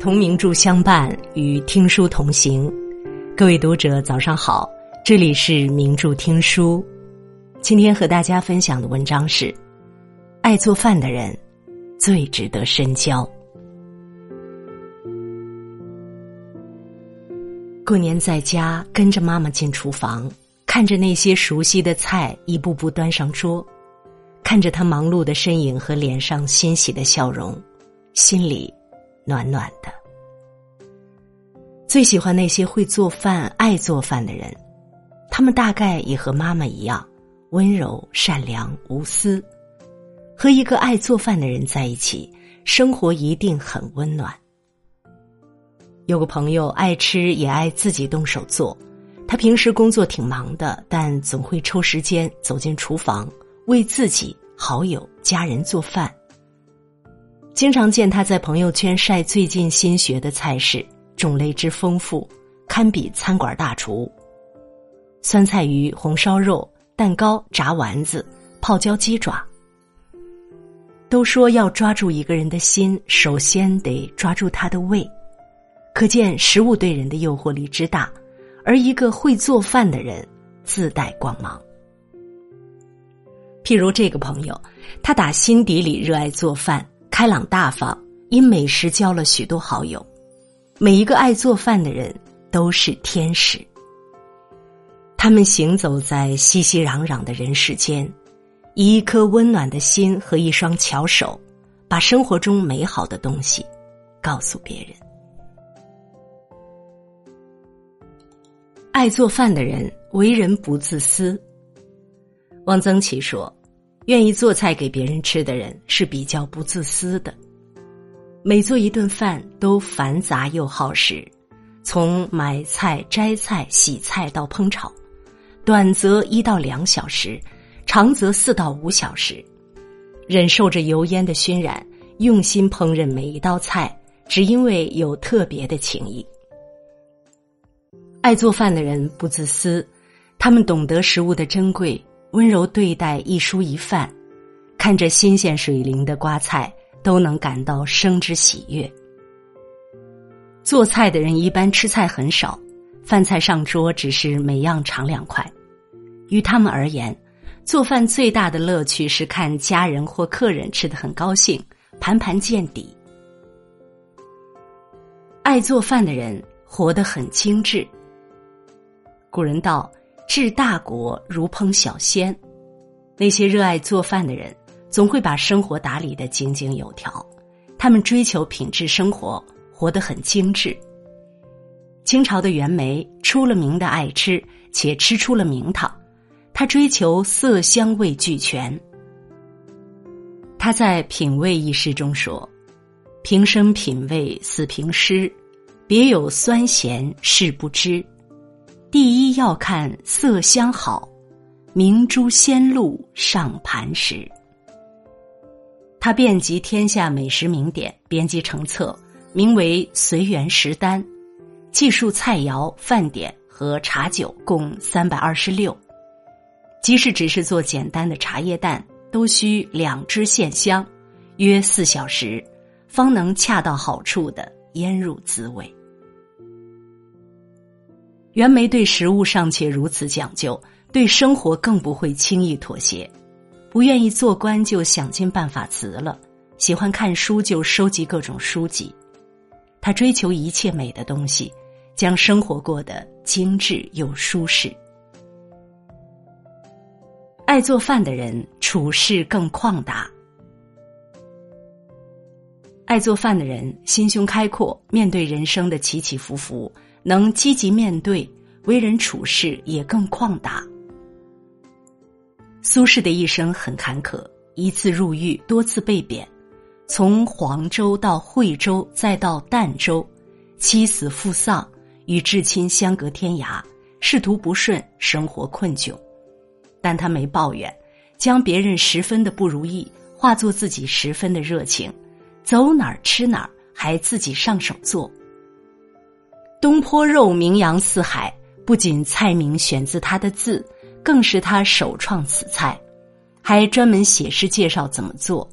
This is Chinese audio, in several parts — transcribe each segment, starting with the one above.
同名著相伴，与听书同行。各位读者，早上好，这里是名著听书。今天和大家分享的文章是：爱做饭的人最值得深交。过年在家，跟着妈妈进厨房，看着那些熟悉的菜一步步端上桌，看着她忙碌的身影和脸上欣喜的笑容，心里。暖暖的，最喜欢那些会做饭、爱做饭的人，他们大概也和妈妈一样温柔、善良、无私。和一个爱做饭的人在一起，生活一定很温暖。有个朋友爱吃也爱自己动手做，他平时工作挺忙的，但总会抽时间走进厨房，为自己、好友、家人做饭。经常见他在朋友圈晒最近新学的菜式，种类之丰富，堪比餐馆大厨。酸菜鱼、红烧肉、蛋糕、炸丸子、泡椒鸡爪。都说要抓住一个人的心，首先得抓住他的胃，可见食物对人的诱惑力之大。而一个会做饭的人，自带光芒。譬如这个朋友，他打心底里热爱做饭。开朗大方，因美食交了许多好友。每一个爱做饭的人都是天使。他们行走在熙熙攘攘的人世间，以一颗温暖的心和一双巧手，把生活中美好的东西告诉别人。爱做饭的人为人不自私。汪曾祺说。愿意做菜给别人吃的人是比较不自私的。每做一顿饭都繁杂又耗时，从买菜、摘菜、洗菜到烹炒，短则一到两小时，长则四到五小时，忍受着油烟的熏染，用心烹饪每一道菜，只因为有特别的情谊。爱做饭的人不自私，他们懂得食物的珍贵。温柔对待一蔬一饭，看着新鲜水灵的瓜菜，都能感到生之喜悦。做菜的人一般吃菜很少，饭菜上桌只是每样尝两块。于他们而言，做饭最大的乐趣是看家人或客人吃的很高兴，盘盘见底。爱做饭的人活得很精致。古人道。治大国如烹小鲜，那些热爱做饭的人总会把生活打理的井井有条。他们追求品质生活，活得很精致。清朝的袁枚出了名的爱吃，且吃出了名堂。他追求色香味俱全。他在《品味》一诗中说：“平生品味似平诗，别有酸咸是不知。”第一要看色香好，明珠鲜露上盘时。他遍集天下美食名典，编辑成册，名为《随园食单》，记述菜肴、饭点和茶酒共三百二十六。即使只是做简单的茶叶蛋，都需两只线香，约四小时，方能恰到好处的腌入滋味。袁枚对食物尚且如此讲究，对生活更不会轻易妥协。不愿意做官就想尽办法辞了，喜欢看书就收集各种书籍。他追求一切美的东西，将生活过得精致又舒适。爱做饭的人处事更旷达。爱做饭的人心胸开阔，面对人生的起起伏伏。能积极面对，为人处事也更旷达。苏轼的一生很坎坷，一次入狱，多次被贬，从黄州到惠州，再到儋州，妻死父丧，与至亲相隔天涯，仕途不顺，生活困窘。但他没抱怨，将别人十分的不如意化作自己十分的热情，走哪儿吃哪儿，还自己上手做。东坡肉名扬四海，不仅菜名选自他的字，更是他首创此菜，还专门写诗介绍怎么做。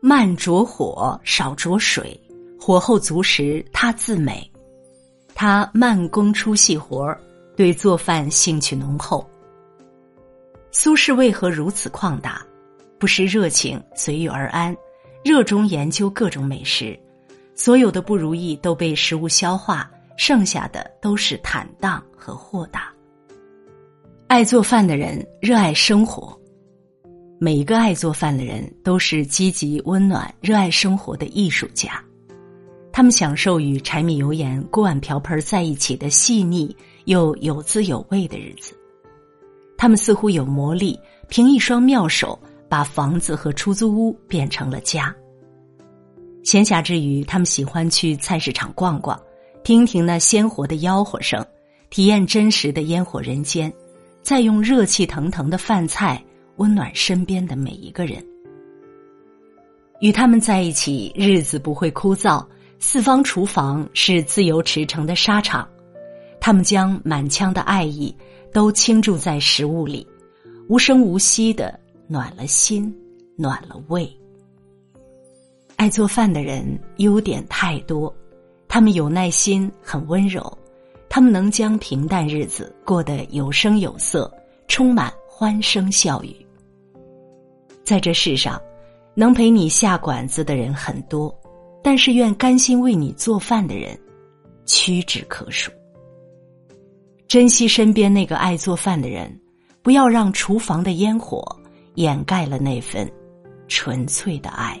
慢着火，少着水，火候足时他自美。他慢工出细活儿，对做饭兴趣浓厚。苏轼为何如此旷达？不失热情，随遇而安，热衷研究各种美食。所有的不如意都被食物消化，剩下的都是坦荡和豁达。爱做饭的人热爱生活，每一个爱做饭的人都是积极、温暖、热爱生活的艺术家。他们享受与柴米油盐、锅碗瓢盆在一起的细腻又有滋有味的日子。他们似乎有魔力，凭一双妙手把房子和出租屋变成了家。闲暇之余，他们喜欢去菜市场逛逛，听听那鲜活的吆喝声，体验真实的烟火人间，再用热气腾腾的饭菜温暖身边的每一个人。与他们在一起，日子不会枯燥。四方厨房是自由驰骋的沙场，他们将满腔的爱意都倾注在食物里，无声无息的暖了心，暖了胃。爱做饭的人优点太多，他们有耐心，很温柔，他们能将平淡日子过得有声有色，充满欢声笑语。在这世上，能陪你下馆子的人很多。但是，愿甘心为你做饭的人，屈指可数。珍惜身边那个爱做饭的人，不要让厨房的烟火掩盖了那份纯粹的爱。